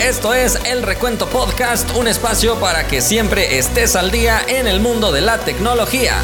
Esto es El Recuento Podcast, un espacio para que siempre estés al día en el mundo de la tecnología.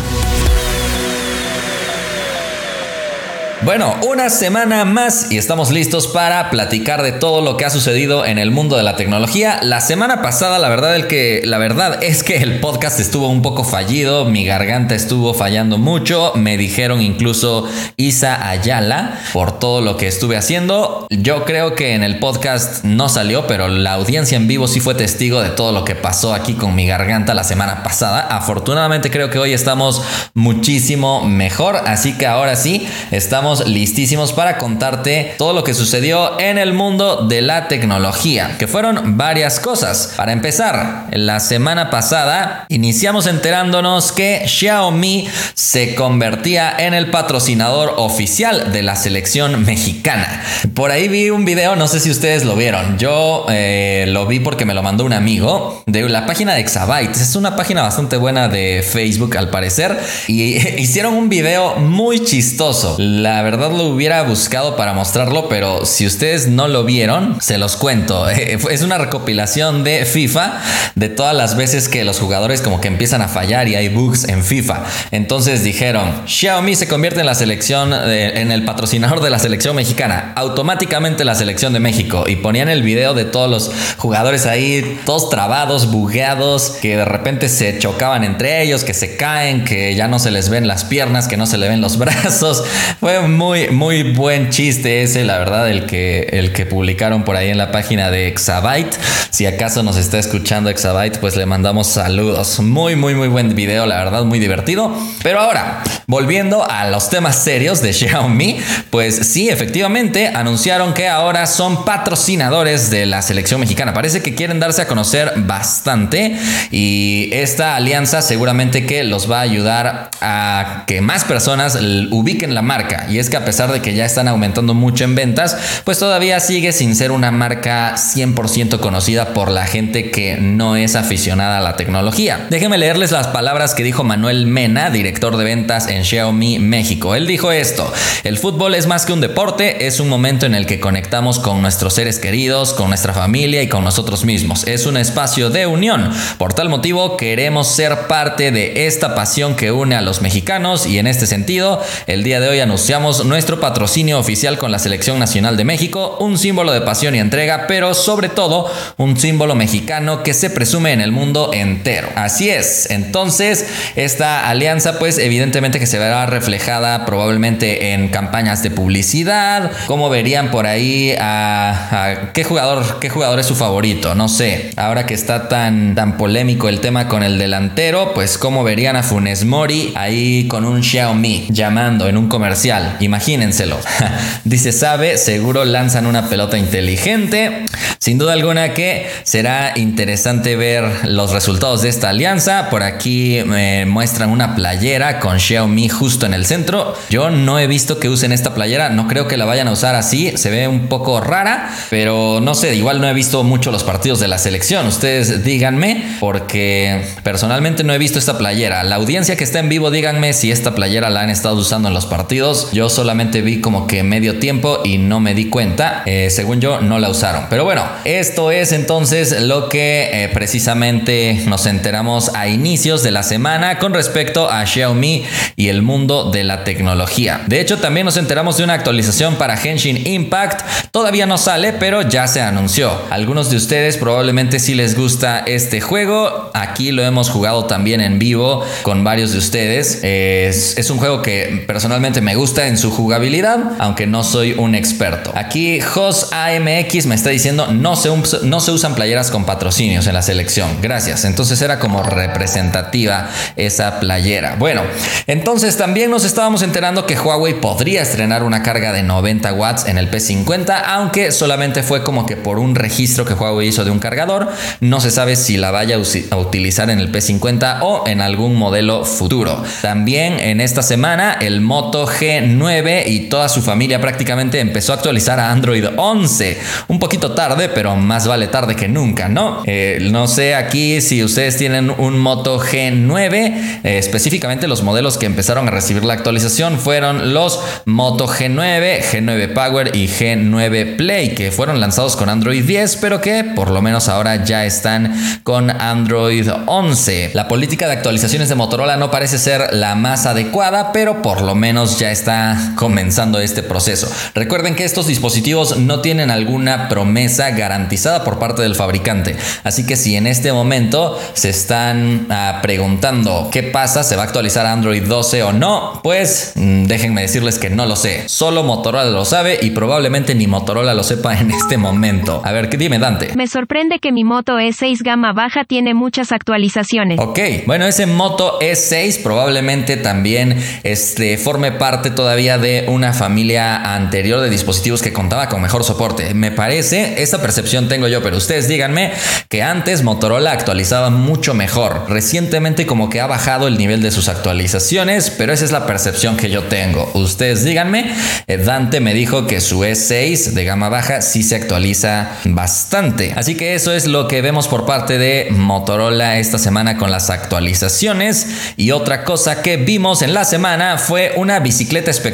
Bueno, una semana más y estamos listos para platicar de todo lo que ha sucedido en el mundo de la tecnología. La semana pasada, la verdad, el que, la verdad es que el podcast estuvo un poco fallido, mi garganta estuvo fallando mucho, me dijeron incluso Isa Ayala por todo lo que estuve haciendo. Yo creo que en el podcast no salió, pero la audiencia en vivo sí fue testigo de todo lo que pasó aquí con mi garganta la semana pasada. Afortunadamente creo que hoy estamos muchísimo mejor, así que ahora sí estamos listísimos para contarte todo lo que sucedió en el mundo de la tecnología, que fueron varias cosas. Para empezar, la semana pasada iniciamos enterándonos que Xiaomi se convertía en el patrocinador oficial de la selección mexicana. Por ahí vi un video, no sé si ustedes lo vieron, yo eh, lo vi porque me lo mandó un amigo de la página de Exabytes. Es una página bastante buena de Facebook al parecer y hicieron un video muy chistoso. La verdad lo hubiera buscado para mostrarlo, pero si ustedes no lo vieron, se los cuento. Es una recopilación de FIFA de todas las veces que los jugadores como que empiezan a fallar y hay bugs en FIFA. Entonces dijeron, Xiaomi se convierte en la selección, en el patrocinador de la selección mexicana, automáticamente la selección de México. Y ponían el video de todos los jugadores ahí, todos trabados, bugueados, que de repente se chocaban entre ellos, que se caen, que ya no se les ven las piernas, que no se le ven los brazos. Fue muy, muy buen chiste ese, la verdad, el que, el que publicaron por ahí en la página de Exabyte. Si acaso nos está escuchando Exabyte, pues le mandamos saludos. Muy, muy, muy buen video, la verdad, muy divertido. Pero ahora, volviendo a los temas serios de Xiaomi, pues sí, efectivamente, anunciaron que ahora son patrocinadores de la selección mexicana. Parece que quieren darse a conocer bastante y esta alianza seguramente que los va a ayudar a que más personas ubiquen la marca. Y es que a pesar de que ya están aumentando mucho en ventas, pues todavía sigue sin ser una marca 100% conocida por la gente que no es aficionada a la tecnología. Déjenme leerles las palabras que dijo Manuel Mena, director de ventas en Xiaomi México. Él dijo esto, el fútbol es más que un deporte, es un momento en el que conectamos con nuestros seres queridos, con nuestra familia y con nosotros mismos. Es un espacio de unión. Por tal motivo queremos ser parte de esta pasión que une a los mexicanos y en este sentido, el día de hoy anunciamos nuestro patrocinio oficial con la Selección Nacional de México, un símbolo de pasión y entrega, pero sobre todo un símbolo mexicano que se presume en el mundo entero. Así es, entonces esta alianza pues evidentemente que se verá reflejada probablemente en campañas de publicidad, como verían por ahí a, qué jugador, qué jugador es su favorito, no sé, ahora que está tan, tan polémico el tema con el delantero, pues cómo verían a Funes Mori ahí con un Xiaomi llamando en un comercial. Imagínenselo. Dice, sabe, seguro lanzan una pelota inteligente. Sin duda alguna que será interesante ver los resultados de esta alianza. Por aquí me muestran una playera con Xiaomi justo en el centro. Yo no he visto que usen esta playera. No creo que la vayan a usar así. Se ve un poco rara. Pero no sé, igual no he visto mucho los partidos de la selección. Ustedes díganme porque personalmente no he visto esta playera. La audiencia que está en vivo, díganme si esta playera la han estado usando en los partidos. Yo solamente vi como que medio tiempo y no me di cuenta. Eh, según yo, no la usaron. Pero bueno, esto es entonces lo que eh, precisamente nos enteramos a inicios de la semana con respecto a Xiaomi y el mundo de la tecnología. De hecho, también nos enteramos de una actualización para Henshin Impact. Todavía no sale, pero ya se anunció. Algunos de ustedes probablemente si les gusta este juego. Aquí lo hemos jugado también en vivo con varios de ustedes. Es, es un juego que personalmente me gusta en su jugabilidad, aunque no soy un experto. Aquí Jos AMX me está diciendo no se, no se usan playeras con patrocinios en la selección. Gracias. Entonces era como representativa esa playera. Bueno, entonces también nos estábamos enterando que Huawei podría estrenar una carga de 90 watts en el P50, aunque solamente fue como que por un registro que Huawei hizo de un cargador. No se sabe si la vaya a utilizar en el P50 o en algún modelo futuro. También en esta semana el Moto G9 9 y toda su familia prácticamente empezó a actualizar a Android 11. Un poquito tarde, pero más vale tarde que nunca, ¿no? Eh, no sé aquí si ustedes tienen un Moto G9, eh, específicamente los modelos que empezaron a recibir la actualización fueron los Moto G9, G9 Power y G9 Play, que fueron lanzados con Android 10, pero que por lo menos ahora ya están con Android 11. La política de actualizaciones de Motorola no parece ser la más adecuada, pero por lo menos ya está comenzando este proceso. Recuerden que estos dispositivos no tienen alguna promesa garantizada por parte del fabricante, así que si en este momento se están ah, preguntando qué pasa, se va a actualizar Android 12 o no, pues mm, déjenme decirles que no lo sé. Solo Motorola lo sabe y probablemente ni Motorola lo sepa en este momento. A ver, dime Dante. Me sorprende que mi Moto E6 gama baja tiene muchas actualizaciones. Ok, bueno, ese Moto E6 probablemente también este, forme parte todavía de una familia anterior de dispositivos que contaba con mejor soporte. Me parece, esa percepción tengo yo, pero ustedes díganme que antes Motorola actualizaba mucho mejor. Recientemente como que ha bajado el nivel de sus actualizaciones, pero esa es la percepción que yo tengo. Ustedes díganme, eh, Dante me dijo que su E6 de gama baja sí se actualiza bastante. Así que eso es lo que vemos por parte de Motorola esta semana con las actualizaciones. Y otra cosa que vimos en la semana fue una bicicleta espectacular.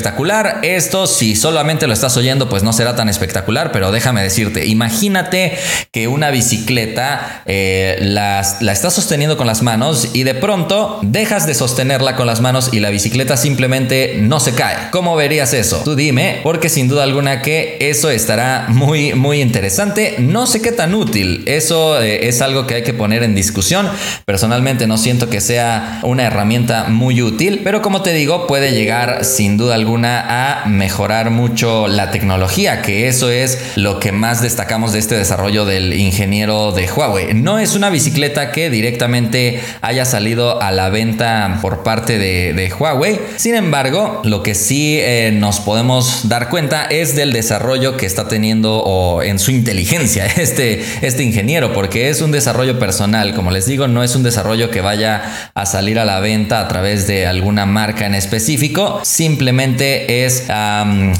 Esto si solamente lo estás oyendo pues no será tan espectacular, pero déjame decirte, imagínate que una bicicleta eh, la, la estás sosteniendo con las manos y de pronto dejas de sostenerla con las manos y la bicicleta simplemente no se cae. ¿Cómo verías eso? Tú dime, porque sin duda alguna que eso estará muy, muy interesante. No sé qué tan útil. Eso eh, es algo que hay que poner en discusión. Personalmente no siento que sea una herramienta muy útil, pero como te digo, puede llegar sin duda alguna a mejorar mucho la tecnología, que eso es lo que más destacamos de este desarrollo del ingeniero de Huawei. No es una bicicleta que directamente haya salido a la venta por parte de, Huawei. Sin embargo, lo que sí eh, nos podemos dar cuenta es del desarrollo que está teniendo o en su inteligencia este, este ingeniero, porque es un desarrollo personal, como les digo, no es un desarrollo que vaya a salir a la venta a través de alguna marca en específico, simplemente es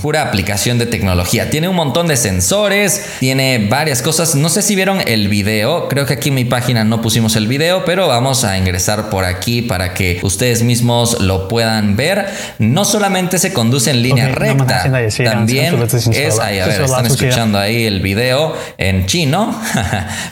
pura aplicación de tecnología. Tiene un montón de sensores, tiene varias cosas, no sé si vieron el video, creo que aquí en mi página no pusimos el video, pero vamos a ingresar por aquí para que ustedes mismos lo puedan ver. No solamente se conduce en línea recta, también es ahí, a ver, están escuchando ahí el video en chino,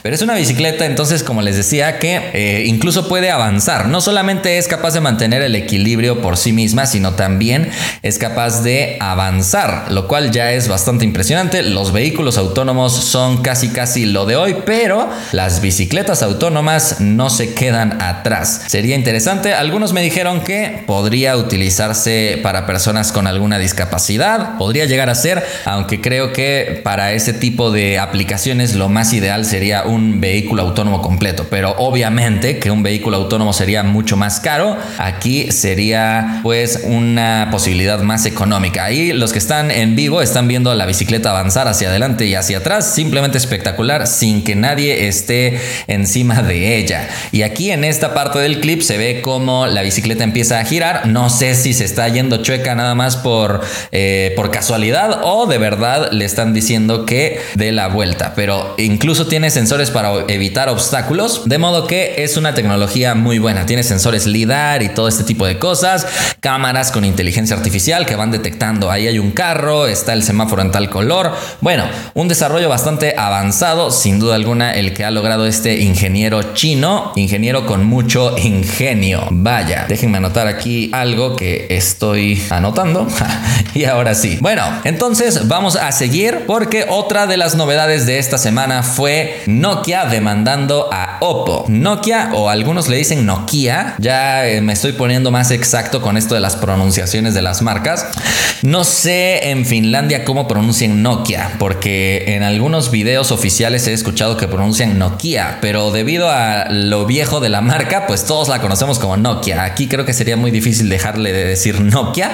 pero es una bicicleta, entonces como les decía, que eh, incluso puede avanzar. No solamente es capaz de mantener el equilibrio por sí misma, sino también es capaz de avanzar, lo cual ya es bastante impresionante. Los vehículos autónomos son casi casi lo de hoy, pero las bicicletas autónomas no se quedan atrás. Sería interesante. Algunos me dijeron que podría utilizarse para personas con alguna discapacidad, podría llegar a ser, aunque creo que para ese tipo de aplicaciones lo más ideal sería un vehículo autónomo completo, pero obviamente que un vehículo autónomo sería mucho más caro, aquí sería pues una posibilidad más económica. Ahí los que están en vivo están viendo la bicicleta avanzar hacia adelante y hacia atrás, simplemente espectacular sin que nadie esté encima de ella. Y aquí en esta parte del clip se ve como la bicicleta empieza a girar, no sé si se está yendo chueca nada más por, eh, por casualidad o de verdad le están diciendo que dé la vuelta, pero incluso tiene sensores para evitar obstáculos, de modo que es una tecnología muy buena. Tiene sensores LIDAR y todo este tipo de cosas, cámaras con inteligencia artificial que van detectando ahí hay un carro, está el semáforo en tal color. Bueno, un desarrollo bastante avanzado, sin duda alguna, el que ha logrado este ingeniero chino, ingeniero con mucho ingenio. Vaya, déjenme anotar aquí algo que estoy anotando. y ahora sí. Bueno, entonces vamos a seguir porque otra de las novedades de esta semana fue Nokia demandando a Oppo. Nokia o algunos le dicen Nokia, ya eh, me estoy poniendo más exacto con esto de las pronunciaciones de las marcas. No sé en Finlandia cómo pronuncian Nokia, porque en algunos videos oficiales he escuchado que pronuncian Nokia, pero debido a lo viejo de la marca, pues todos la conocemos como Nokia. Aquí creo que sería muy difícil dejarle de decir Nokia,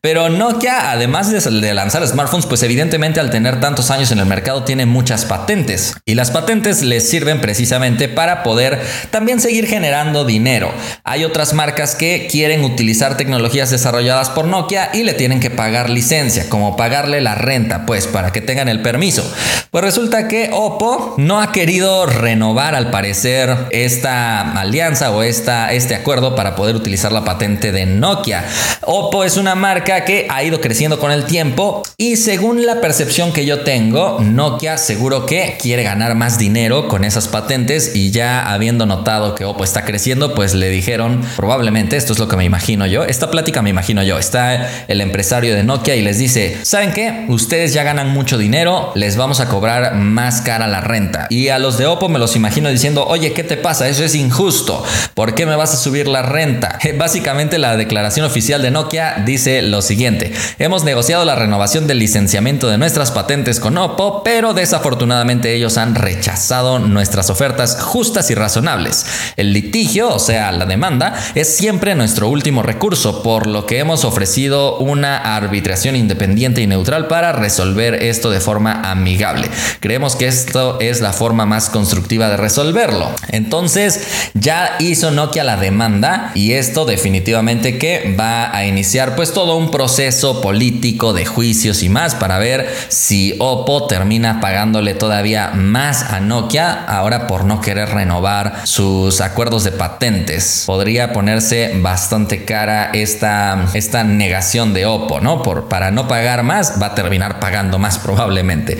pero Nokia, además de lanzar smartphones, pues evidentemente al tener tantos años en el mercado tiene muchas patentes. Y las patentes les sirven precisamente para poder también seguir generando dinero. Hay otras marcas que quieren utilizar tecnologías desarrolladas por Nokia Y le tienen que pagar licencia, como pagarle la renta, pues para que tengan el permiso. Pues resulta que Oppo no ha querido renovar al parecer esta alianza o esta, este acuerdo para poder utilizar la patente de Nokia. Oppo es una marca que ha ido creciendo con el tiempo y según la percepción que yo tengo, Nokia seguro que quiere ganar más dinero con esas patentes y ya habiendo notado que Oppo está creciendo, pues le dijeron probablemente, esto es lo que me imagino yo, esta plática me imagino yo, está el empresario de Nokia y les dice, ¿saben qué? Ustedes ya ganan mucho dinero, les vamos a cobrar más cara la renta. Y a los de Oppo me los imagino diciendo, oye, ¿qué te pasa? Eso es injusto. ¿Por qué me vas a subir la renta? Básicamente la declaración oficial de Nokia dice lo siguiente. Hemos negociado la renovación del licenciamiento de nuestras patentes con Oppo, pero desafortunadamente ellos han rechazado nuestras ofertas justas y razonables. El litigio, o sea, la demanda, es siempre nuestro último recurso, por lo que hemos ofrecido una arbitración independiente y neutral para resolver esto de forma amigable. Creemos que esto es la forma más constructiva de resolverlo. Entonces, ya hizo Nokia la demanda y esto definitivamente que va a iniciar pues todo un proceso político de juicios y más para ver si Oppo termina pagándole todavía más a Nokia ahora por no querer renovar sus acuerdos de patentes. Podría ponerse bastante cara esta, esta de Oppo, ¿no? Por, para no pagar más va a terminar pagando más probablemente.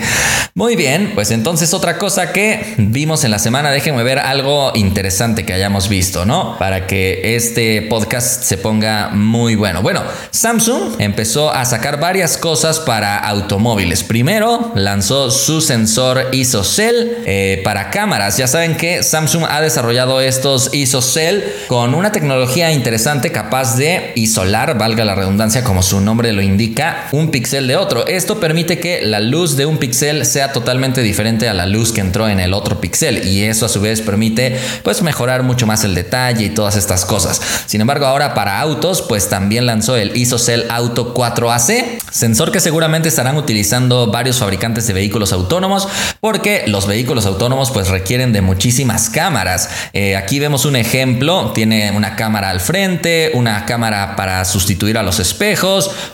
Muy bien, pues entonces otra cosa que vimos en la semana, déjenme ver algo interesante que hayamos visto, ¿no? Para que este podcast se ponga muy bueno. Bueno, Samsung empezó a sacar varias cosas para automóviles. Primero, lanzó su sensor ISOCELL eh, para cámaras. Ya saben que Samsung ha desarrollado estos ISOCELL con una tecnología interesante capaz de isolar, valga la redundancia como su nombre lo indica, un píxel de otro. Esto permite que la luz de un píxel sea totalmente diferente a la luz que entró en el otro píxel y eso a su vez permite pues mejorar mucho más el detalle y todas estas cosas. Sin embargo, ahora para autos pues también lanzó el ISOCELL Auto 4AC, sensor que seguramente estarán utilizando varios fabricantes de vehículos autónomos porque los vehículos autónomos pues requieren de muchísimas cámaras. Eh, aquí vemos un ejemplo, tiene una cámara al frente, una cámara para sustituir a los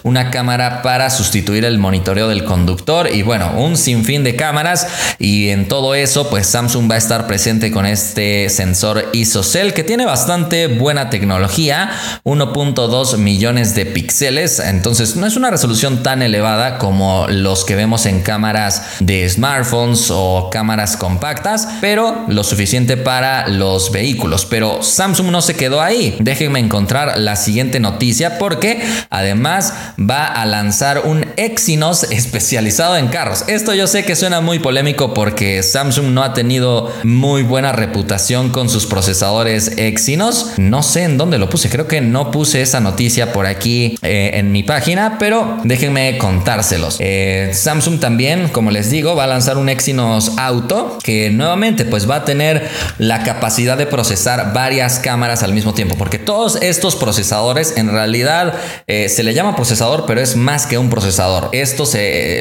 una cámara para sustituir el monitoreo del conductor y bueno, un sinfín de cámaras y en todo eso pues Samsung va a estar presente con este sensor ISOCELL que tiene bastante buena tecnología, 1.2 millones de píxeles, entonces no es una resolución tan elevada como los que vemos en cámaras de smartphones o cámaras compactas, pero lo suficiente para los vehículos. Pero Samsung no se quedó ahí. Déjenme encontrar la siguiente noticia porque además va a lanzar un Exynos especializado en carros. Esto yo sé que suena muy polémico porque Samsung no ha tenido muy buena reputación con sus procesadores Exynos. No sé en dónde lo puse, creo que no puse esa noticia por aquí eh, en mi página, pero déjenme contárselos. Eh, Samsung también, como les digo, va a lanzar un Exynos Auto que nuevamente pues va a tener la capacidad de procesar varias cámaras al mismo tiempo, porque todos estos procesadores en realidad eh, se le llama procesador, pero es más que un procesador. Esto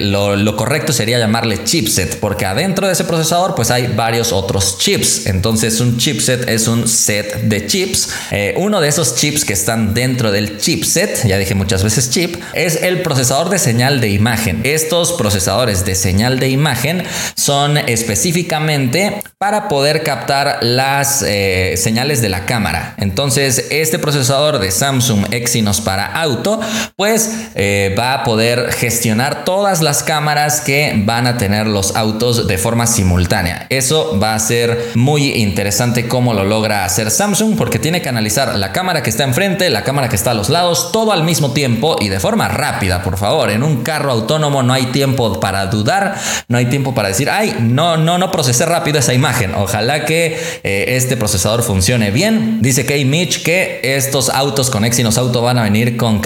lo correcto sería llamarle chipset, porque adentro de ese procesador pues hay varios otros chips. Entonces un chipset es un set de chips. Eh, uno de esos chips que están dentro del chipset, ya dije muchas veces chip, es el procesador de señal de imagen. Estos procesadores de señal de imagen son específicamente para poder captar las eh, señales de la cámara. Entonces este procesador de Samsung Exynos para auto pues eh, va a poder gestionar todas las cámaras que van a tener los autos de forma simultánea. Eso va a ser muy interesante cómo lo logra hacer Samsung porque tiene que analizar la cámara que está enfrente, la cámara que está a los lados, todo al mismo tiempo y de forma rápida, por favor. En un carro autónomo no hay tiempo para dudar, no hay tiempo para decir, ay, no, no, no procesé rápido esa imagen. Ojalá que eh, este procesador funcione bien. Dice Kay Mitch que estos autos con Exynos Auto van a venir con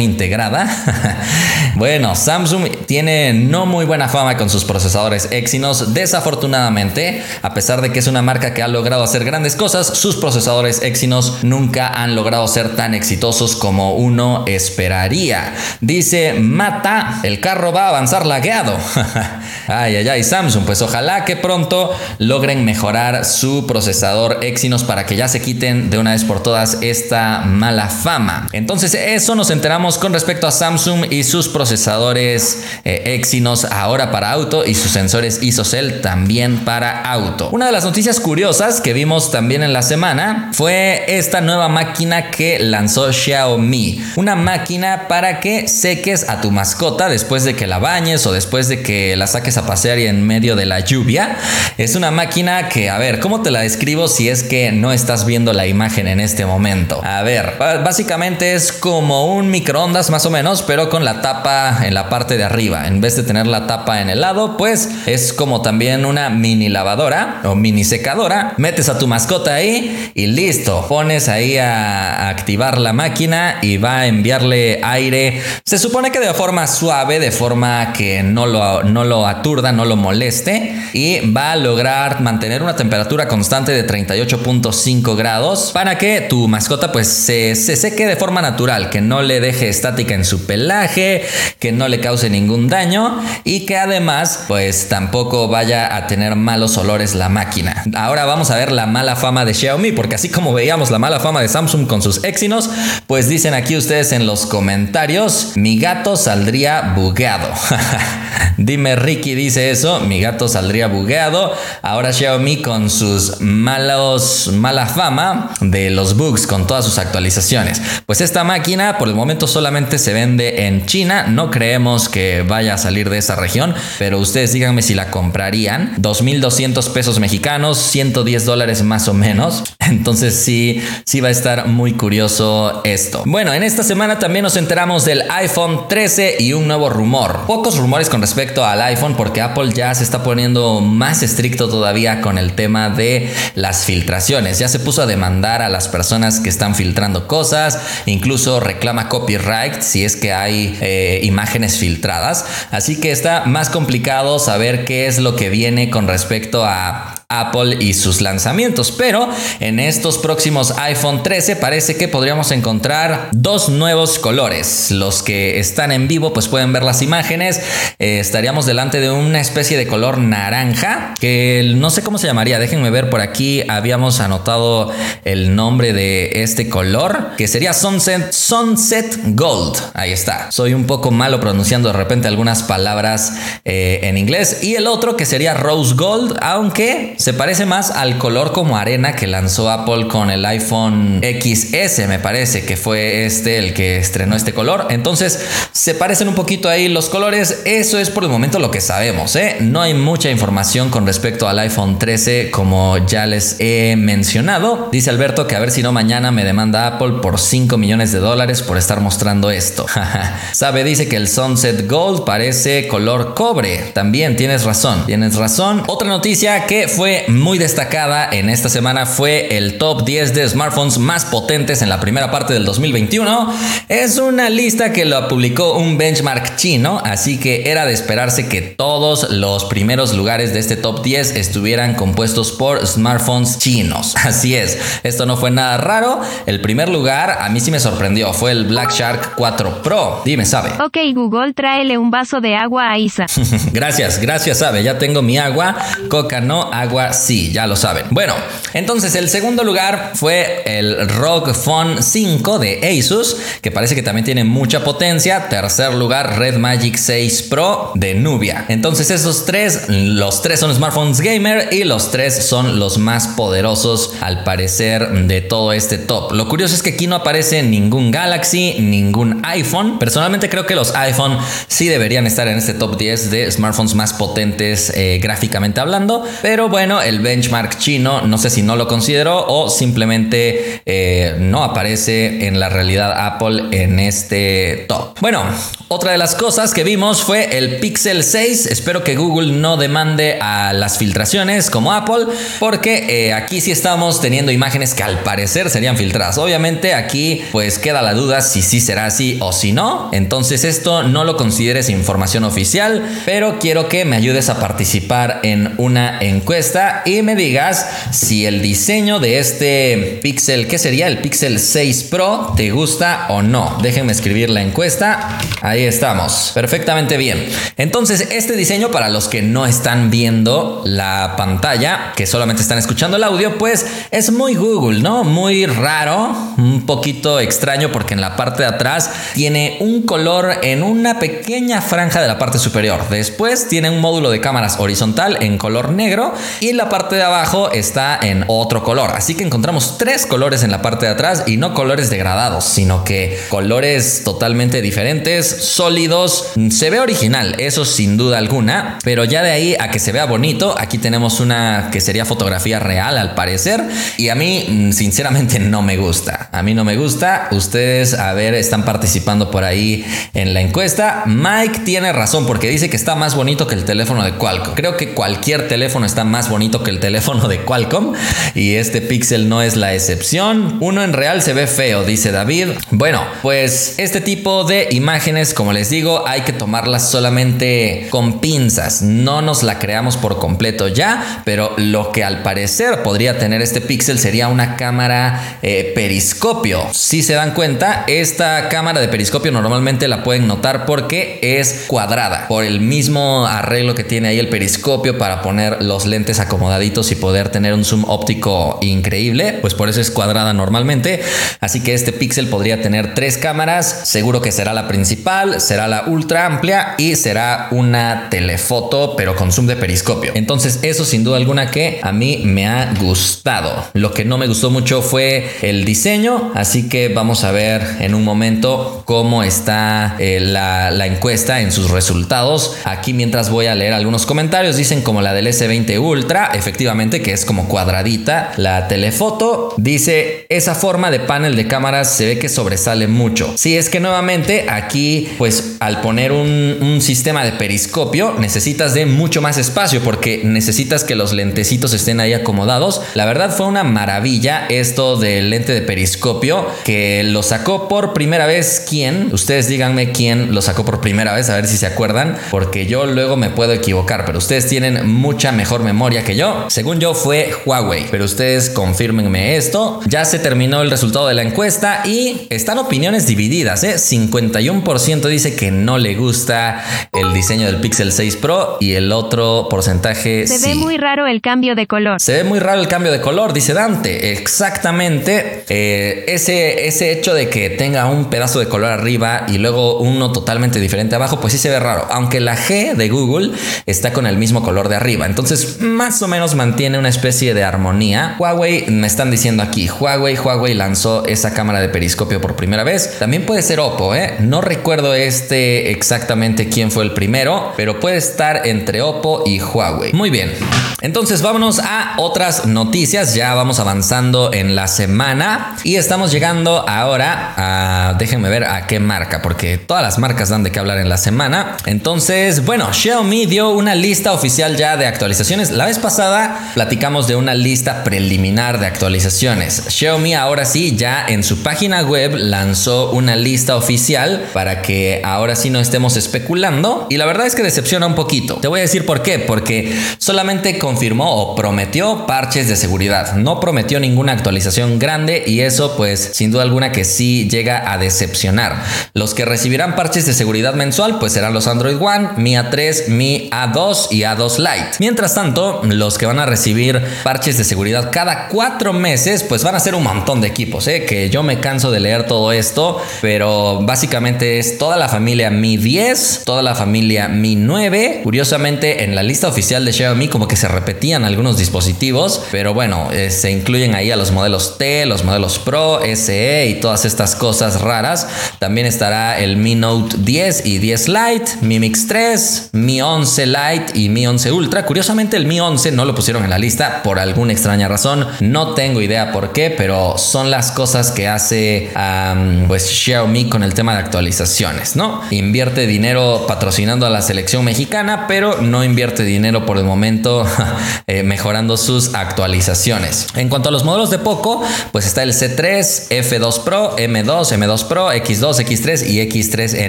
integrada. bueno, Samsung tiene no muy buena fama con sus procesadores Exynos. Desafortunadamente, a pesar de que es una marca que ha logrado hacer grandes cosas, sus procesadores Exynos nunca han logrado ser tan exitosos como uno esperaría. Dice, mata, el carro va a avanzar lagueado. ay, ay, ay, Samsung, pues ojalá que pronto logren mejorar su procesador Exynos para que ya se quiten de una vez por todas esta mala fama. Entonces, eso nos enteramos con respecto a Samsung y sus procesadores eh, Exynos ahora para auto y sus sensores ISOCELL también para auto. Una de las noticias curiosas que vimos también en la semana fue esta nueva máquina que lanzó Xiaomi. Una máquina para que seques a tu mascota después de que la bañes o después de que la saques a pasear y en medio de la lluvia. Es una máquina que, a ver, ¿cómo te la describo si es que no estás viendo la imagen en este momento? A ver, básicamente es como un microondas más o menos, pero con la tapa en la parte de arriba. En vez de tener la tapa en el lado, pues es como también una mini lavadora o mini secadora. Metes a tu mascota ahí y listo. Pones ahí a activar la máquina y va a enviarle aire. Se supone que de forma suave, de forma que no lo, no lo aturda, no lo moleste. Y va a lograr mantener una temperatura constante de 38.5 grados para que tu mascota pues se, se seque de forma natural, que no le deje estática en su pelaje, que no le cause ningún daño y que además pues tampoco vaya a tener malos olores la máquina. Ahora vamos a ver la mala fama de Xiaomi, porque así como veíamos la mala fama de Samsung con sus Exynos, pues dicen aquí ustedes en los comentarios, mi gato saldría bugueado. Dime Ricky dice eso, mi gato saldría bugueado. Ahora Xiaomi con sus malos mala fama de los bugs con todas sus actualizaciones. Pues esta máquina por el momento solamente se vende en China, no creemos que vaya a salir de esa región, pero ustedes díganme si la comprarían. 2200 pesos mexicanos, 110 dólares más o menos. Entonces sí, sí va a estar muy curioso esto. Bueno, en esta semana también nos enteramos del iPhone 13 y un nuevo rumor. Pocos rumores con respecto al iPhone porque Apple ya se está poniendo más estricto todavía con el tema de las filtraciones. Ya se puso a demandar a las personas que están filtrando cosas, incluso reclama copyright si es que hay eh, imágenes filtradas. Así que está más complicado saber qué es lo que viene con respecto a Apple y sus lanzamientos. Pero en estos próximos iPhone 13 parece que podríamos encontrar dos nuevos colores. Los que están en vivo pues pueden ver las imágenes. Eh, estaríamos delante de una especie de color naranja que no sé cómo se llamaría. Déjenme ver por aquí. Habíamos anotado el nombre de este color que sería Sunset, Sunset Gold. Ahí está. Soy un poco malo pronunciando de repente algunas palabras eh, en inglés. Y el otro que sería Rose Gold, aunque se parece más al color como arena que lanzó Apple con el iPhone XS, me parece que fue este el que estrenó este color. Entonces, se parecen un poquito ahí los colores. Eso es por el momento lo que sabemos, ¿eh? No hay mucha información con respecto al iPhone 13, como ya les he mencionado. Dice Alberto que a ver si no mañana me demanda Apple por 5 millones de dólares por estar mostrando esto. Sabe, dice que el Sunset Gold parece color cobre. También tienes razón, tienes razón. Otra noticia que fue muy destacada en esta semana fue el top 10 de smartphones más potentes en la primera parte del 2021. Es una lista que lo publicó un benchmark chino, así que era de esperarse que todos los primeros lugares de este top 10 estuvieran compuestos por smartphones chinos. Así es, esto no fue nada raro. El primer lugar a mí sí me sorprendió, fue el Black Shark 4 Pro. Dime, sabe. Ok, Google, tráele un vaso de agua a Isa. gracias, gracias, sabe. Ya tengo mi agua. Coca no, agua sí, ya lo saben. Bueno, entonces el segundo lugar fue el ROG Phone 5 de Asus, que parece que también tiene mucha potencia. Tercer lugar, Red Magic 6 Pro de Nubia. Entonces esos tres, los tres son smartphones gamer y los tres son los más poderosos al parecer de todo este top. Lo curioso es que aquí no aparece ningún Galaxy, ningún iPhone. Personalmente creo que los iPhone sí deberían estar en este top 10 de smartphones más potentes eh, gráficamente hablando. Pero bueno, el benchmark chino, no sé si no lo consideró o simplemente eh, no aparece en la realidad Apple en este top. Bueno, otra de las cosas que vimos fue el Pixel 6. Espero que Google no demande a las filtraciones como Apple, porque eh, aquí sí estamos teniendo imágenes que al parecer serían filtradas. Obviamente aquí pues queda la duda si sí será así o si no. Entonces esto no lo consideres información oficial, pero quiero que me ayudes a participar en una encuesta y me digas si el diseño de este Pixel, ¿qué sería? El Pixel 6 Pro, ¿te gusta o no? Déjenme escribir la encuesta. Ahí estamos. Perfectamente bien. Entonces, este diseño para los que no están viendo la pantalla, que solamente están escuchando el audio, pues es muy Google, ¿no? Muy raro, un poquito extraño porque en la parte de atrás tiene un color en una pequeña franja de la parte superior. Después tiene un módulo de cámaras horizontal en color negro y la parte de abajo está en otro color. Así que encontramos tres colores en la parte de atrás y no colores degradados, sino que colores totalmente diferentes, sólidos. Se ve original, eso sin duda alguna, pero ya de ahí a que se vea bonito, aquí tenemos una que sería fotografía real al parecer y a mí mm, sinceramente no me gusta. A mí no me gusta. Ustedes, a ver, están participando por ahí en la encuesta. Mike tiene razón porque dice que está más bonito que el teléfono de Qualcomm. Creo que cualquier teléfono está más bonito que el teléfono de Qualcomm y este Pixel no es la excepción. Uno en real se ve feo, dice David. Bueno, pues este tipo de imágenes, como les digo, hay que tomarlas solamente con pinzas. No nos la creamos por completo ya, pero lo que al parecer podría tener este Pixel sería una cámara eh, periscopio. Si se dan cuenta, esta cámara de periscopio normalmente la pueden notar porque es cuadrada por el mismo arreglo que tiene ahí el periscopio para poner los lentes acomodaditos y poder tener un zoom óptico increíble, pues por eso es cuadrada normalmente. Así que este Pixel podría tener tres cámaras, seguro que será la principal, será la ultra amplia y será una telefoto pero con zoom de periscopio. Entonces eso sin duda alguna que a mí me ha gustado. Lo que no me gustó mucho fue el diseño, así que vamos a ver en un momento cómo está eh, la, la encuesta en sus resultados. Aquí mientras voy a leer algunos comentarios, dicen como la del S20 Ultra, efectivamente que es como cuadradita. La telefoto dice esa forma de panel de cámaras se ve que sobresale mucho. Si es que nuevamente aquí pues al poner un, un sistema de periscopio necesitas de mucho más espacio porque necesitas que los lentecitos estén ahí acomodados. La verdad fue una maravilla esto del lente de periscopio que lo sacó por primera vez. ¿Quién? Ustedes díganme quién lo sacó por primera vez, a ver si se acuerdan, porque yo luego me puedo equivocar, pero ustedes tienen mucha mejor memoria que yo. Según yo fue Huawei, pero ustedes confirmenme esto. Ya se terminó el resultado de la encuesta y están opiniones divididas. ¿eh? 51% dice que no le gusta el diseño del Pixel 6 Pro y el otro porcentaje Se sí. ve muy raro el cambio de color. Se ve muy raro el cambio de color, dice Dante. Exactamente. eh, ese, ese hecho de que tenga un pedazo de color arriba y luego uno totalmente diferente abajo, pues sí se ve raro. Aunque la G de Google está con el mismo color de arriba. Entonces, más o menos mantiene una especie de armonía. Huawei, me están diciendo aquí, Huawei, Huawei lanzó esa cámara de periscopio por primera vez. También puede ser Oppo, ¿eh? No recuerdo este exactamente quién fue el primero, pero puede estar entre Oppo y Huawei. Muy bien. Entonces, vámonos a otras noticias. Ya vamos avanzando en la semana y estamos llegando ahora a, déjenme ver a qué marca, porque todas las marcas dan de qué hablar en la semana. Entonces, bueno, Xiaomi dio una lista oficial ya de actualizaciones. La pasada platicamos de una lista preliminar de actualizaciones. Xiaomi ahora sí, ya en su página web lanzó una lista oficial para que ahora sí no estemos especulando. Y la verdad es que decepciona un poquito. Te voy a decir por qué. Porque solamente confirmó o prometió parches de seguridad. No prometió ninguna actualización grande y eso pues sin duda alguna que sí llega a decepcionar. Los que recibirán parches de seguridad mensual pues serán los Android One, Mi A3, Mi A2 y A2 Lite. Mientras tanto, los que van a recibir parches de seguridad cada cuatro meses pues van a ser un montón de equipos, ¿eh? que yo me canso de leer todo esto, pero básicamente es toda la familia Mi 10, toda la familia Mi 9. Curiosamente en la lista oficial de Xiaomi como que se repetían algunos dispositivos, pero bueno, eh, se incluyen ahí a los modelos T, los modelos Pro, SE y todas estas cosas raras. También estará el Mi Note 10 y 10 Lite, Mi Mix 3, Mi 11 Lite y Mi 11 Ultra. Curiosamente el Mi 11 no lo pusieron en la lista por alguna extraña razón. No tengo idea por qué, pero son las cosas que hace um, pues Xiaomi con el tema de actualizaciones, ¿no? Invierte dinero patrocinando a la selección mexicana, pero no invierte dinero por el momento eh, mejorando sus actualizaciones. En cuanto a los modelos de Poco, pues está el C3, F2 Pro, M2, M2 Pro, X2, X3 y X3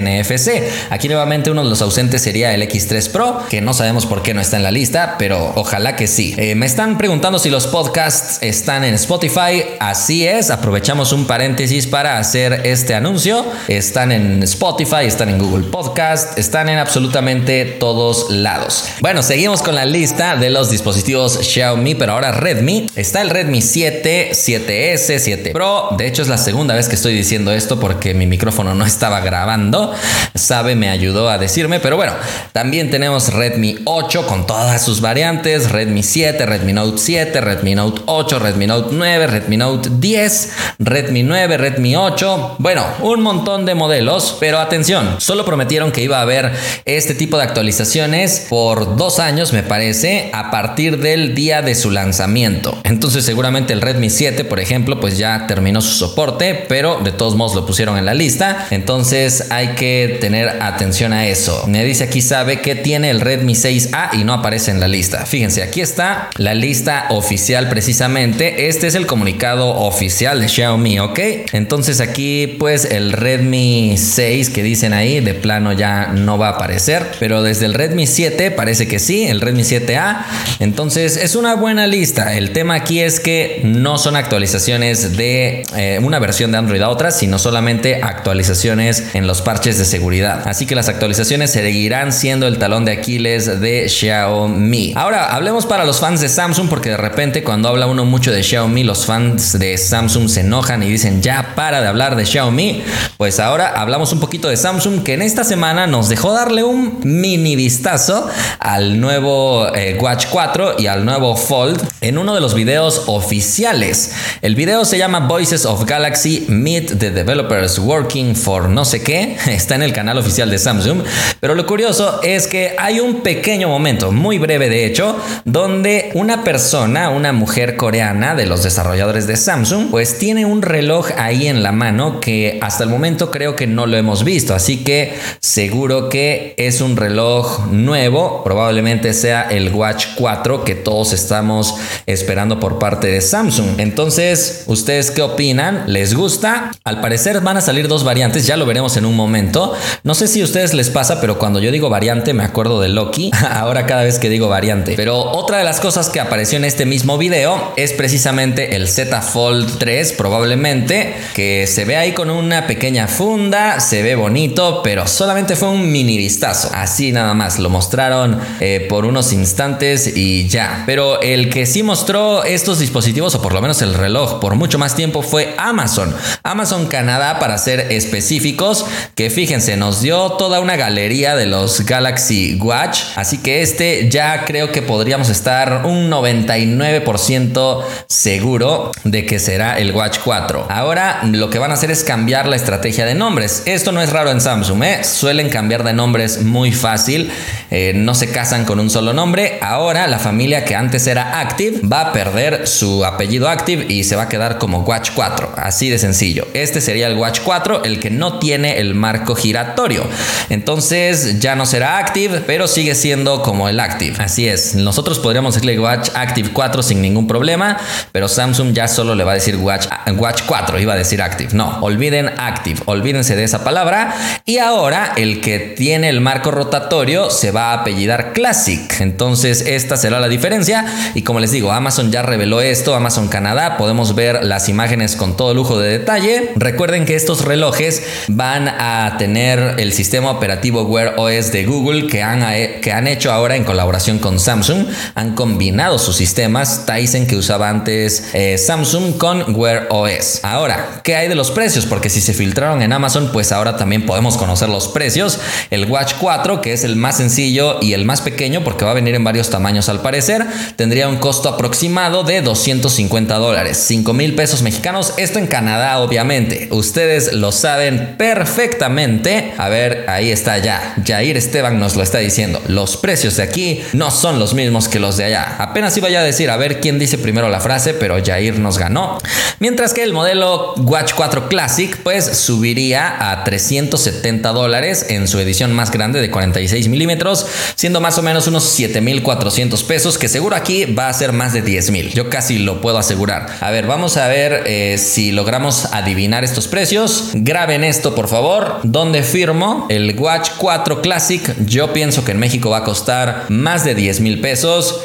NFC. Aquí nuevamente uno de los ausentes sería el X3 Pro, que no sabemos por qué no está en la lista, pero ojalá que sí. Eh, me están preguntando si los podcasts están en Spotify. Así es, aprovechamos un paréntesis para hacer este anuncio. Están en Spotify, están en Google Podcast, están en absolutamente todos lados. Bueno, seguimos con la lista de los dispositivos Xiaomi, pero ahora Redmi. Está el Redmi 7, 7S, 7 Pro. De hecho, es la segunda vez que estoy diciendo esto porque mi micrófono no estaba grabando. Sabe, me ayudó a decirme, pero bueno, también tenemos Redmi 8 con todas sus variantes, Redmi 7, Redmi Note 7, Redmi Note 8, Redmi Note 9, Redmi Note 10, Redmi 9, Redmi 8. Bueno, un montón de modelos, pero atención, solo prometieron que iba a haber este tipo de actualizaciones por dos años, me parece, a partir del día de su lanzamiento. Entonces seguramente el Redmi 7, por ejemplo, pues ya terminó su soporte, pero de todos modos lo pusieron en la lista. Entonces hay que tener atención a eso. Me dice aquí sabe que tiene el Redmi 6A y no aparece en la lista. Fíjense, aquí está la lista oficial precisamente. Este es el comunicado oficial de Xiaomi, ¿ok? Entonces aquí pues el Redmi 6 que dicen ahí de plano ya no va a aparecer, pero desde el Redmi 7 parece que sí, el Redmi 7A. Entonces es una buena lista. El tema aquí es que no son actualizaciones de eh, una versión de Android a otra, sino solamente actualizaciones en los parches de seguridad. Así que las actualizaciones seguirán siendo el talón de Aquiles de Xiaomi. Ahora hablemos para los fans de Samsung porque de repente cuando habla uno mucho de Xiaomi, los fans de Samsung se enojan y dicen ya para de hablar de Xiaomi. Pues ahora hablamos un poquito de Samsung que en esta semana nos dejó darle un mini vistazo al nuevo eh, Watch 4 y al nuevo Fold en uno de los videos oficiales. El video se llama Voices of Galaxy Meet the Developers Working for no sé qué. Está en el canal oficial de Samsung. Pero lo curioso es que hay un pequeño momento, muy breve de hecho, donde una persona, una mujer coreana de los desarrolladores de Samsung, pues tiene un reloj ahí en la mano que hasta el momento creo que no lo hemos visto. Así que seguro que es un reloj nuevo, probablemente sea el Watch 4 que todos estamos esperando por parte de Samsung. Entonces, ¿ustedes qué opinan? ¿Les gusta? Al parecer van a salir dos variantes, ya lo veremos en un momento. No sé si a ustedes les pasa, pero cuando yo digo variante me acuerdo de Loki. Ahora cada vez que digo variante. Pero otra de las cosas que apareció en este mismo video es precisamente el Z Fold 3, probablemente, que se ve ahí con una pequeña funda, se ve bonito, pero solamente fue un mini vistazo. Así nada más, lo mostraron eh, por unos instantes y ya. Pero el que sí mostró estos dispositivos, o por lo menos el reloj, por mucho más tiempo fue Amazon. Amazon Canadá, para ser específicos, que fíjense, nos dio toda una galería de los Galaxy Watch. Así que este ya creo que podríamos estar un 99% seguro de que será el Watch 4. Ahora lo que van a hacer es cambiar la estrategia de nombres. Esto no es raro en Samsung, ¿eh? suelen cambiar de nombres muy fácil. Eh, no se casan con un solo nombre. Ahora la familia que antes era Active va a perder su apellido Active y se va a quedar como Watch 4. Así de sencillo. Este sería el Watch 4, el que no tiene el marco giratorio. Entonces ya no será Active, pero sigue siendo como el Active. Así es. Nosotros podríamos decirle Watch Active 4 sin ningún problema, pero Samsung ya solo le va a decir Watch, Watch 4, iba a decir Active. No, olviden Active, olvídense de esa palabra. Y ahora el que tiene el marco rotatorio se va a apellidar Classic. Entonces esta será la diferencia. Y como les digo, Amazon ya reveló esto, Amazon Canadá, podemos ver las imágenes con todo lujo de detalle. Recuerden que estos relojes van a tener el sistema operativo Wear OS de Google que han, que han hecho ahora en colaboración con Samsung. Han combinado sus sistemas Tyson que usaba antes eh, Samsung con Wear OS. Ahora, ¿qué hay de los precios? Porque si se filtraron en Amazon, pues ahora también podemos conocer los precios. El Watch 4, que es el más sencillo y el más pequeño, porque va a venir en varios tamaños al parecer, tendría un costo aproximado de 250 dólares, 5 mil pesos mexicanos. Esto en Canadá, obviamente. Ustedes lo saben perfectamente. A ver, ahí está ya. Jair Esteban nos lo está diciendo. Los precios de aquí no son los mismos que los de allá. Apenas iba a decir a ver quién dice primero la frase, pero Jair nos ganó. Mientras que el modelo Watch 4 Classic, pues subiría a 370 dólares en su edición más grande de 46 milímetros, siendo más o menos unos 7.400 800 pesos, que seguro aquí va a ser más de 10 mil. Yo casi lo puedo asegurar. A ver, vamos a ver eh, si logramos adivinar estos precios. Graben esto, por favor. ¿Dónde firmo? El Watch 4 Classic, yo pienso que en México va a costar más de 10 mil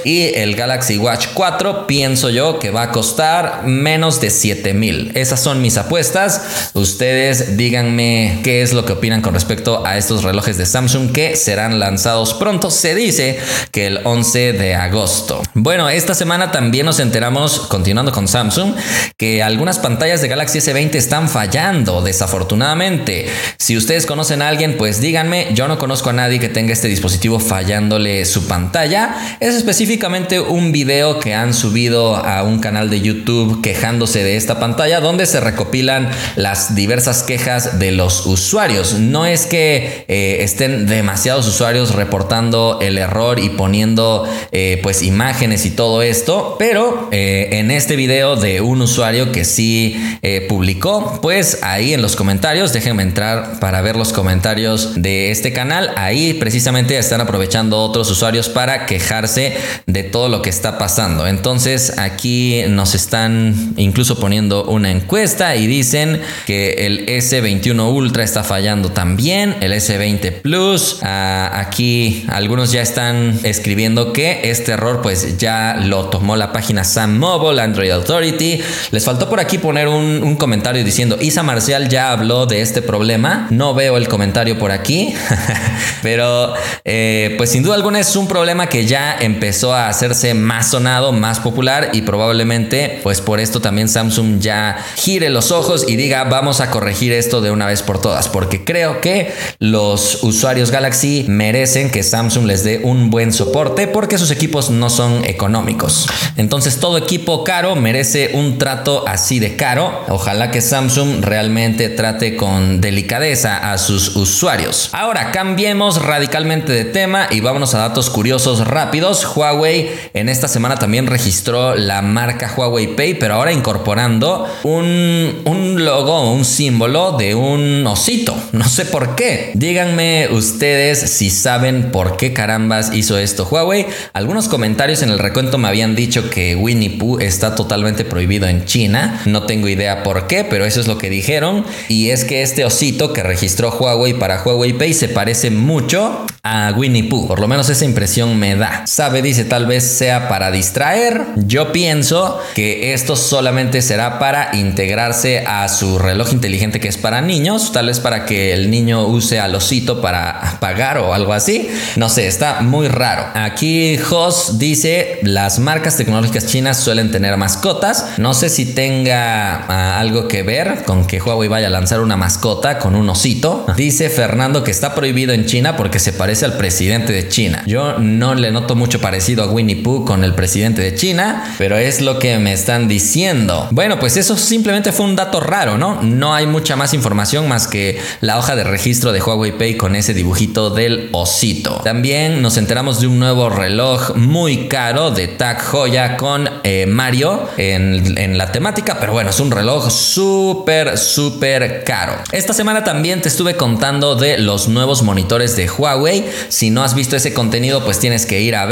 Y el Galaxy Watch 4, pienso yo que va a costar menos de 7 mil. Esas son mis apuestas. Ustedes díganme qué es lo que opinan con respecto a estos relojes de Samsung que serán lanzados pronto. Se dice que el 11 de agosto. Bueno, esta semana también nos enteramos, continuando con Samsung, que algunas pantallas de Galaxy S20 están fallando, desafortunadamente. Si ustedes conocen a alguien, pues díganme. Yo no conozco a nadie que tenga este dispositivo fallándole su pantalla. Es específicamente un video que han subido a un canal de YouTube quejándose de esta pantalla, donde se recopilan las diversas quejas de los usuarios. No es que eh, estén demasiados usuarios reportando el error y poniendo eh, pues imágenes y todo esto, pero eh, en este video de un usuario que sí publicó, pues ahí en los comentarios, déjenme entrar para ver los comentarios de este canal, ahí precisamente están aprovechando otros usuarios para quejarse de todo lo que está pasando. Entonces aquí nos están incluso poniendo una encuesta y dicen que el S21 Ultra está fallando también, el S20 Plus, ah, aquí algunos ya están escribiendo que este error pues ya lo tomó la página Sam Mobile, Android Authority. Les faltó por aquí poner un, comentario diciendo Isa Marcial ya habló de este problema. No veo el comentario por aquí, pero eh, pues sin duda alguna es un problema que ya empezó a hacerse más sonado, más popular y probablemente pues por esto también Samsung ya gire los ojos y diga vamos a corregir esto de una vez por todas porque creo que los usuarios Galaxy merecen que Samsung les dé un buen soporte porque sus equipos no son económicos. Entonces todo equipo caro merece un trato así de caro. Ojalá que Samsung realmente trate con delicadeza a sus usuarios. Ahora cambiemos radicalmente de tema y vámonos a datos curiosos rápidos. Huawei en esta semana también registró la marca Huawei Pay, pero ahora incorporando un, un logo, un símbolo de un osito. No sé por qué. Díganme ustedes si saben por qué carambas hizo esto Huawei. Algunos comentarios en el recuento me habían dicho que Winnie Pooh está totalmente prohibido en China. No tengo idea por qué, pero eso es lo que dijeron. Y es que este osito que registró Huawei para Huawei Pay se parece mucho a Winnie Pooh. Por lo menos esa impresión me da. Sabe, dice, tal vez sea para distraer. Yo pienso que esto solamente será para integrarse a su reloj inteligente que es para niños. Tal vez para que el niño use al osito para pagar o algo así. No sé, está muy raro. Aquí Jos dice, las marcas tecnológicas chinas suelen tener mascotas. No sé si tenga ah, algo que ver con que Huawei vaya a lanzar una mascota con un osito. Dice Fernando que está prohibido en China porque se parece al presidente de China. Yo no le noto mucho parecido a Winnie Pooh con el presidente de China, pero es lo que me están diciendo. Bueno, pues eso simplemente fue un dato raro, ¿no? No hay mucha más información más que la hoja de registro de Huawei Pay con ese dibujito del osito. También nos enteramos de un nuevo reloj muy caro de Tag Heuer con eh, Mario en, en la temática, pero bueno, es un reloj súper, súper caro. Esta semana también te estuve contando de los nuevos monitores de Huawei si no has visto ese contenido, pues tienes que ir a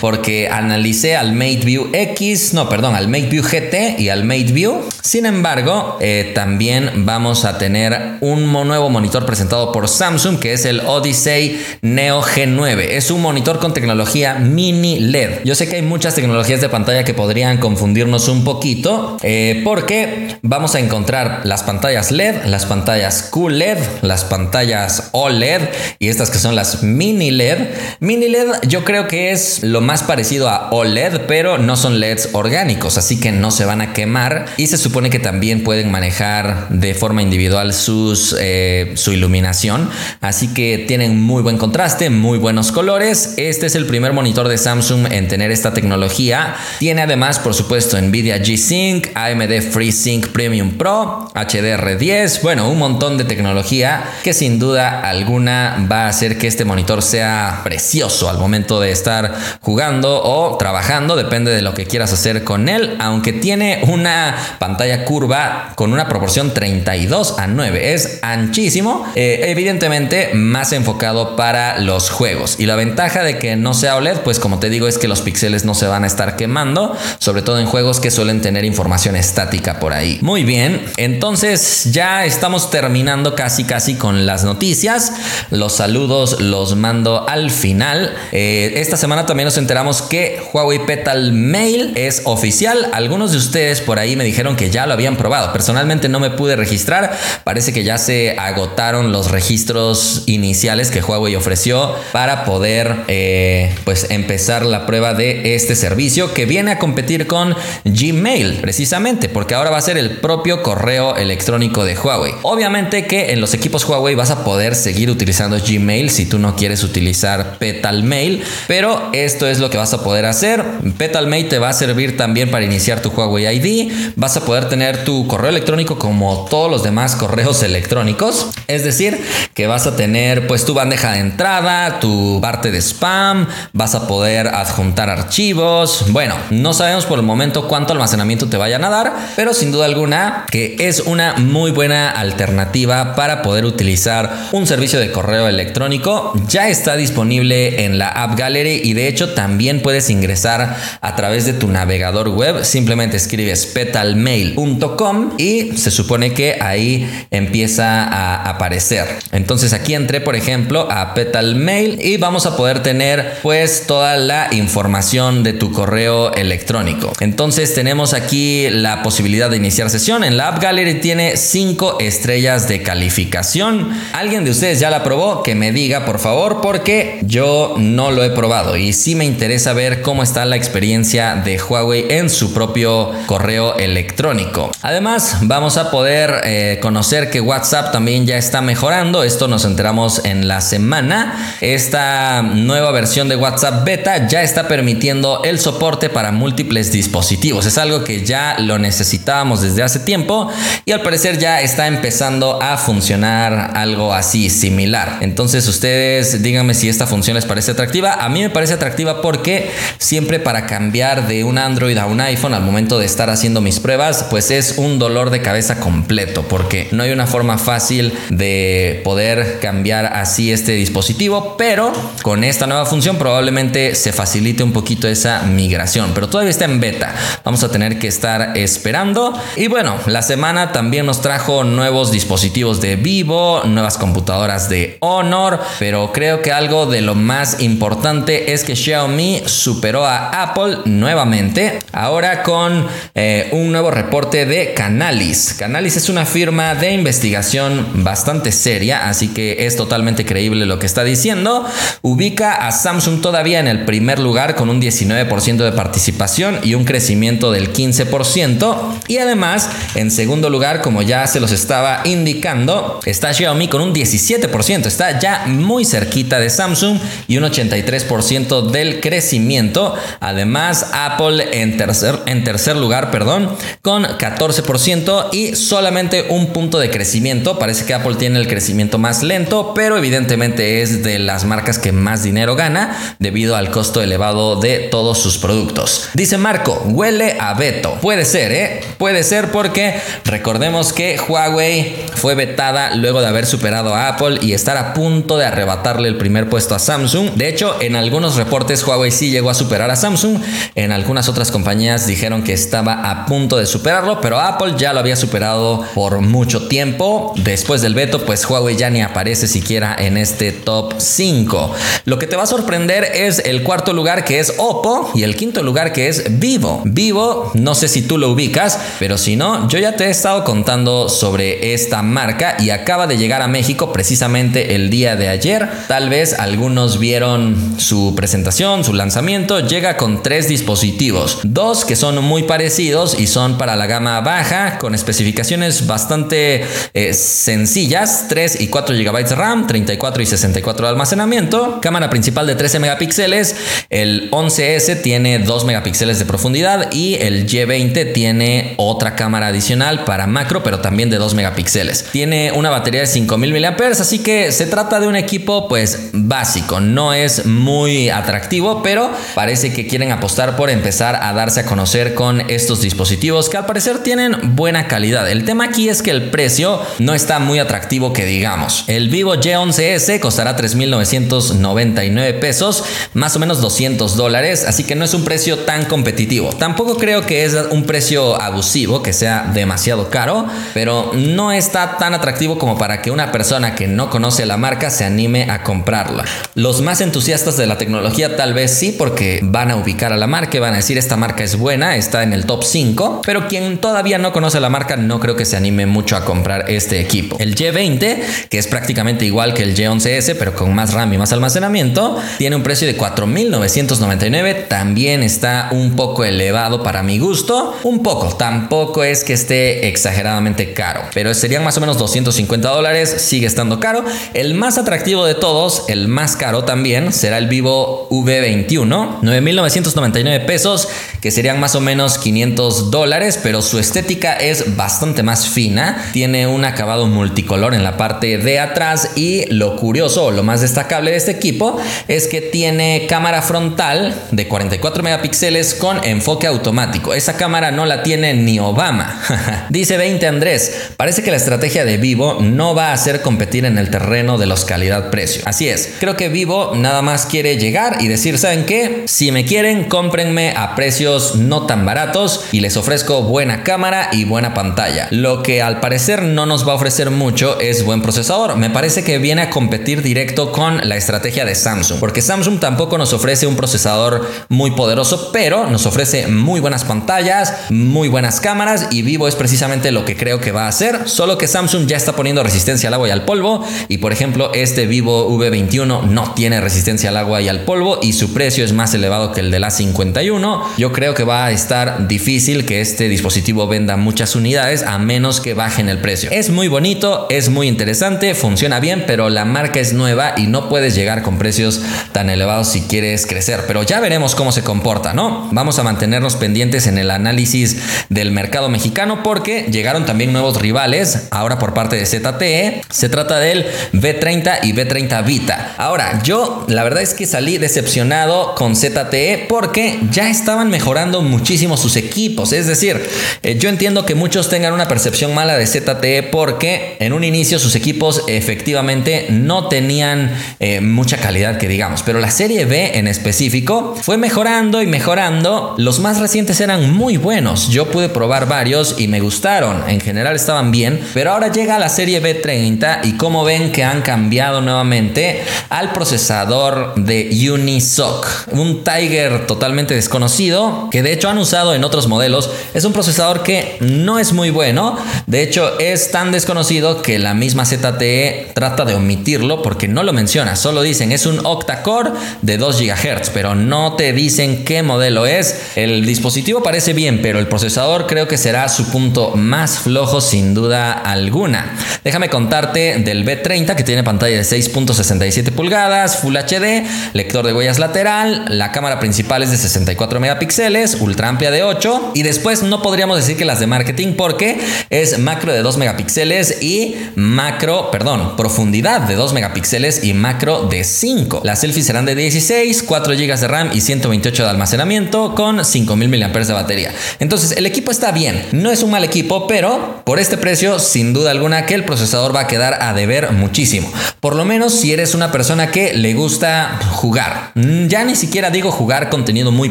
porque analicé al MateView X, no, perdón, al MateView GT y al MateView. Sin embargo, eh, también vamos a tener un nuevo monitor presentado por Samsung que es el Odyssey Neo G9. Es un monitor con tecnología mini LED. Yo sé que hay muchas tecnologías de pantalla que podrían confundirnos un poquito eh, porque vamos a encontrar las pantallas LED, las pantallas QLED, las pantallas OLED y estas que son las mini LED. Mini LED yo creo que es lo más parecido a OLED, pero no son LEDs orgánicos, así que no se van a quemar y se supone que también pueden manejar de forma individual sus, eh, su iluminación, así que tienen muy buen contraste, muy buenos colores. Este es el primer monitor de Samsung en tener esta tecnología. Tiene además, por supuesto, Nvidia G-Sync, AMD FreeSync Premium Pro, HDR10, bueno, un montón de tecnología que sin duda alguna va a hacer que este monitor sea precioso al momento de estar jugando o trabajando, depende de lo que quieras hacer con él, aunque tiene una pantalla curva con una proporción 32 a 9, es anchísimo, eh, evidentemente más enfocado para los juegos. Y la ventaja de que no sea OLED, LED, pues como te digo, es que los píxeles no se van a estar quemando, sobre todo en juegos que suelen tener información estática por ahí. Muy bien, entonces ya estamos terminando casi casi con las noticias. Los saludos los mando al final. Eh, esta semana también nos enteramos que Huawei Petal Mail es oficial. Algunos de ustedes por ahí me dijeron que ya lo habían probado. Personalmente no me pude registrar. Parece que ya se agotaron los registros iniciales que Huawei ofreció para poder eh, pues empezar la prueba de este servicio que viene a competir con Gmail precisamente porque ahora va a ser el propio correo electrónico de Huawei. Obviamente que en los equipos Huawei vas a poder seguir utilizando Gmail si tú no quieres utilizar Petal Mail, pero esto es lo que vas a poder hacer. Petal Mail te va a servir también para iniciar tu Huawei ID. Vas a poder tener tu correo electrónico como todos los demás correos electrónicos. Es decir, que vas a tener pues tu bandeja de entrada, tu parte de spam, vas a poder adjuntar archivos. Bueno, no sabemos por el momento cuánto almacenamiento te vayan a dar, pero sin duda alguna que es una muy buena alternativa para poder utilizar un servicio de correo electrónico. Ya está disponible en la App Gallery de hecho también puedes ingresar a través de tu navegador web. Simplemente escribes petalmail.com y se supone que ahí empieza a aparecer. Entonces aquí entré, por ejemplo, a Petalmail y vamos a poder tener pues toda la información de tu correo electrónico. Entonces tenemos aquí la posibilidad de iniciar sesión. En la App Gallery tiene 5 estrellas de calificación. ¿Alguien de ustedes ya la probó? Que me diga, por favor, porque yo no lo he probado y sí me interesa ver cómo está la experiencia de Huawei en su propio correo electrónico. Además, vamos a poder eh, conocer que WhatsApp también ya está mejorando. Esto nos enteramos en la semana. Esta nueva versión de WhatsApp Beta ya está permitiendo el soporte para múltiples dispositivos. Es algo que ya lo necesitábamos desde hace tiempo y al parecer ya está empezando a funcionar algo así similar. Entonces ustedes díganme si esta función les parece atractiva. A mí me parece atractiva porque siempre para cambiar de un Android a un iPhone al momento de estar haciendo mis pruebas, pues es un dolor de cabeza completo porque no hay una forma fácil de poder cambiar así este dispositivo, pero con esta nueva función probablemente se facilite un poquito esa migración, pero todavía está en beta. Vamos a tener que estar esperando. Y bueno, la semana también nos trajo nuevos dispositivos de Vivo, nuevas computadoras de Honor, pero creo que algo de lo más importante es que Xiaomi superó a Apple nuevamente, ahora con eh, un nuevo reporte de Canalis. Canalis es una firma de investigación bastante seria, así que es totalmente creíble lo que está diciendo. Ubica a Samsung todavía en el primer lugar con un 19% de participación y un crecimiento del 15%. Y además, en segundo lugar, como ya se los estaba indicando, está Xiaomi con un 17%. Está ya muy cerquita de Samsung y un 83% del crecimiento. Además, Apple en tercer, en tercer lugar, perdón, con 14% y solamente un punto de crecimiento. Parece que Apple tiene el crecimiento más lento, pero evidentemente es de las marcas que más dinero gana debido al costo elevado de todos sus productos. Dice Marco, huele a veto. Puede ser, ¿eh? Puede ser porque recordemos que Huawei fue vetada luego de haber superado a Apple y estar a punto de arrebatarle el primer puesto a Samsung. De hecho, en algunos reportes Huawei sí llegó a superar a Samsung. En algunas otras compañías dijeron que estaba a punto de superarlo, pero Apple ya lo había superado por mucho tiempo. Después del veto, pues Huawei ya ni aparece siquiera en este top 5. Lo que te va a sorprender es el cuarto lugar que es Oppo y el quinto lugar que es Vivo. Vivo, no sé si tú lo ubicas, pero si no, yo ya te he estado contando sobre esta marca y acaba de llegar a México precisamente el día de ayer. Tal vez algunos vieron su presentación, su lanzamiento. Llega con tres dispositivos, dos que son muy parecidos y son para la gama baja con especificaciones bastante eh, sencillas, 3 y 4 GB de RAM, 34 y 64 de almacenamiento, cámara principal de 13 megapíxeles, el 11S tiene 2 megapíxeles de profundidad y el Y20 tiene otra cámara adicional para macro, pero también de 2 megapíxeles. Tiene una batería de 5000 mAh, así que se trata de un equipo pues básico, no es muy atractivo, pero parece que quieren apostar por empezar a darse a conocer con estos dispositivos que al parecer tienen buena calidad. El tema aquí es que el precio no está muy atractivo que digamos. El Vivo Y11S costará 3.999 pesos, más o menos 200 dólares, así que no es un precio tan competitivo. Tampoco creo que es un precio abusivo, que sea demasiado caro, pero no está tan atractivo como para que una persona que no conoce la marca se anime a comprarla. Los más entusiastas de la tecnología tal vez sí, porque van a ubicar a la marca y van a decir esta marca es buena, está en el top 5, pero quien todavía no conoce la marca no creo que se anime mucho a comprar este equipo. El Y20, que es prácticamente igual que el Y11S, pero con más RAM y más almacenamiento, tiene un precio de 4.999, también está un poco elevado para mi gusto, un poco, tampoco es que esté exageradamente caro, pero serían más o menos 250 dólares, sigue estando caro. El más atractivo de todos, el más caro también, será el Vivo V21, 9.999 pesos, que serían más o menos 500 dólares, pero su estética es bastante más fina, tiene un acabado multicolor en la parte de atrás y lo curioso lo más destacable de este equipo es que tiene cámara frontal de 44 megapíxeles con enfoque automático. Esa cámara no la tiene ni Obama. Dice 20 Andrés, parece que la estrategia de Vivo no va a hacer competir en el terreno de los calidad-precio. Así es, creo que Vivo nada más quiere llegar y decir, ¿saben qué? Si me quieren, cómprenme a precios no tan baratos y les ofrezco buena cámara y buena pantalla. Lo que al parecer no nos va a ofrecer mucho es buen procesador. Me parece que viene a competir directo con la estrategia de Samsung, porque Samsung tampoco nos ofrece un procesador muy poderoso, pero nos ofrece muy buenas pantallas, muy buenas cámaras y Vivo es precisamente lo que creo que va a hacer, solo que Samsung ya está poniendo resistencia al agua y al polvo y por ejemplo este Vivo V21 no tiene resistencia al agua y al polvo y su precio es más elevado que el de la 51. Yo creo que va a estar difícil que este dispositivo venda muchas unidades a menos que bajen el precio. Es muy bonito, es muy interesante, funciona bien, pero la marca es nueva y no puedes llegar con precios tan elevados si quieres crecer. Pero ya veremos cómo se comporta, ¿no? Vamos a mantenernos pendientes en el análisis del mercado mexicano porque llegaron también nuevos rivales, ahora por parte de ZTE. Se trata del V30 y V30 Vita. Ahora, yo la verdad es que salí decepcionado con ZTE porque ya estaban mejorando muchísimo sus equipos. Es decir, eh, yo entiendo que muchos tengan una percepción mala de ZTE porque en un inicio sus equipos efectivamente no tenían eh, mucha calidad que digamos, pero la serie B en específico fue mejorando y mejorando. Los más recientes eran muy buenos. Yo pude probar varios y me gustaron. En general estaban bien, pero ahora llega la serie B30 y como ven que han cambiado nuevamente al procesador de Unisoc, un Tiger totalmente desconocido que de hecho han usado en otros modelos. Es un procesador que no es muy bueno, de hecho es tan desconocido que la misma ZTE trata de omitirlo porque no lo menciona, solo dicen es un octa-core de 2 GHz, pero no te dicen qué modelo es. El dispositivo parece bien, pero el procesador creo que será su punto más flojo sin duda alguna. Déjame contarte del B30 que tiene pantalla de 6.67 pulgadas, Full HD, de huellas lateral, la cámara principal es de 64 megapíxeles, ultra amplia de 8 y después no podríamos decir que las de marketing porque es macro de 2 megapíxeles y macro, perdón, profundidad de 2 megapíxeles y macro de 5. Las selfies serán de 16, 4 GB de RAM y 128 de almacenamiento con 5000 mAh de batería. Entonces el equipo está bien, no es un mal equipo, pero por este precio sin duda alguna que el procesador va a quedar a deber muchísimo. Por lo menos si eres una persona que le gusta jugar. Mm, ya ni siquiera digo jugar contenido muy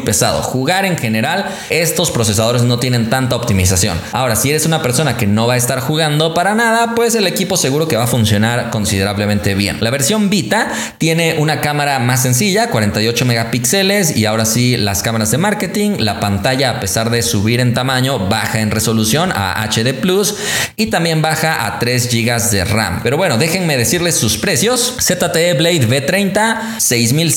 pesado. Jugar en general, estos procesadores no tienen tanta optimización. Ahora, si eres una persona que no va a estar jugando para nada, pues el equipo seguro que va a funcionar considerablemente bien. La versión Vita tiene una cámara más sencilla, 48 megapíxeles y ahora sí las cámaras de marketing. La pantalla, a pesar de subir en tamaño, baja en resolución a HD Plus y también baja a 3 GB de RAM. Pero bueno, déjenme decirles sus precios. ZTE Blade V30,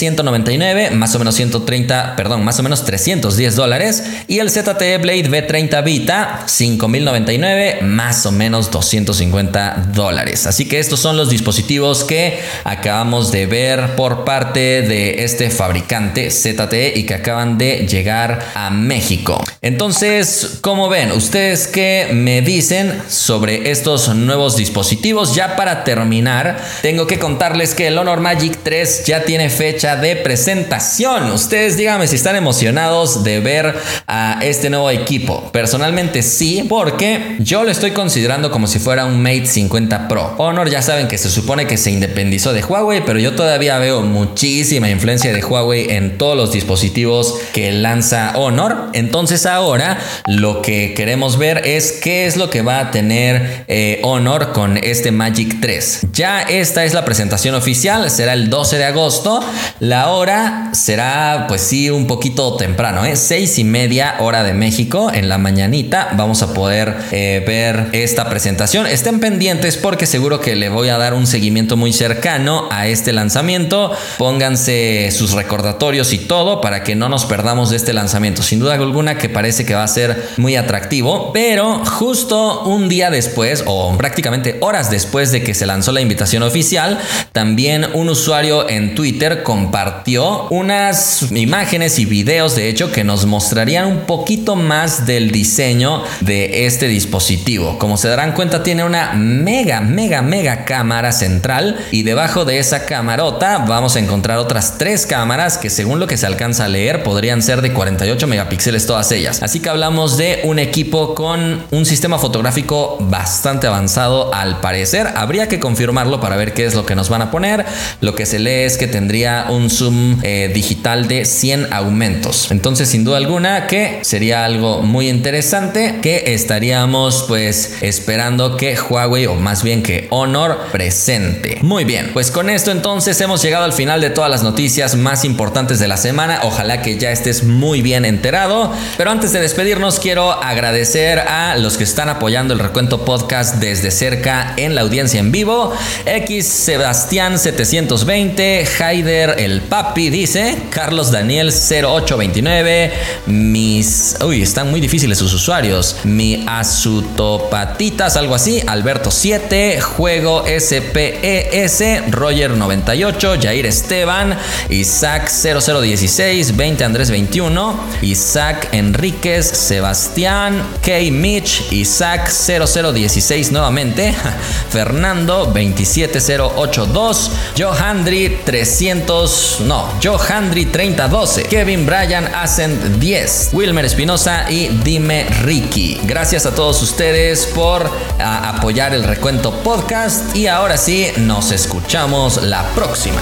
6199, más o menos 130, perdón, más o menos 310 dólares. Y el ZTE Blade V30 Vita, 5099, más o menos 250 dólares. Así que estos son los dispositivos que acabamos de ver por parte de este fabricante ZTE y que acaban de llegar a México. Entonces, como ven, ustedes qué me dicen sobre estos nuevos dispositivos. Ya para terminar, tengo que contarles que el Honor Magic 3 ya tiene fecha de presentación. Ustedes díganme si están emocionados de ver a este nuevo equipo. Personalmente sí, porque yo lo estoy considerando como si fuera un Mate 50 Pro. Honor ya saben que se supone que se independizó de Huawei, pero yo todavía veo muchísima influencia de Huawei en todos los dispositivos que lanza Honor. Entonces ahora lo que queremos ver es qué es lo que va a tener eh, Honor con este Magic 3. Ya esta es la presentación oficial, será el 12 de agosto. La hora será pues sí un poquito temprano, ¿eh? 6 y media hora de México en la mañanita. Vamos a poder eh, ver esta presentación. Estén pendientes porque seguro que le voy a dar un seguimiento muy cercano a este lanzamiento. Pónganse sus recordatorios y todo para que no nos perdamos de este lanzamiento. Sin duda alguna que parece que va a ser muy atractivo, pero justo un día después o prácticamente horas después de que se lanzó la invitación oficial, también un usuario en Twitter compartió unas imágenes y videos de hecho que nos mostrarían un poquito más del diseño de este dispositivo. Como se darán cuenta tiene una mega, mega, mega cámara central y debajo de esa camarota vamos a encontrar otras tres cámaras que según lo que se alcanza a leer podrían ser de 48 megapíxeles todas ellas. Así que hablamos de un equipo con un sistema fotográfico bastante avanzado al parecer. Habría que confirmarlo para ver qué es lo que nos van a poner. Lo que se lee es que tendría un zoom eh, digital de 100 aumentos. Entonces sin duda alguna que sería algo muy interesante que estaríamos pues esperando que Huawei o más bien que Honor presente. Muy bien, pues con esto entonces hemos llegado al final de todas las noticias más importantes de la semana. Ojalá que ya estés muy bien enterado. Pero antes de despedirnos quiero agradecer a los que están apoyando el recuento podcast desde cerca en la audiencia en vivo. X Sebastián 720, Haider el Papi dice, Carlos Daniel 0829, mis... Uy, están muy difíciles sus usuarios. Mi Azutopatitas, algo así, Alberto 7, Juego SPES, Roger 98, Jair Esteban, Isaac 0016, 20 Andrés 21, Isaac Enríquez, Sebastián, K. Mitch, Isaac 0016 nuevamente, Fernando 27082, Johandri 300, no, Johandri 3012, Kevin Bryan Ascent 10, Wilmer Espinosa y Dime Ricky. Gracias a todos ustedes por apoyar el recuento podcast y ahora sí, nos escuchamos la próxima.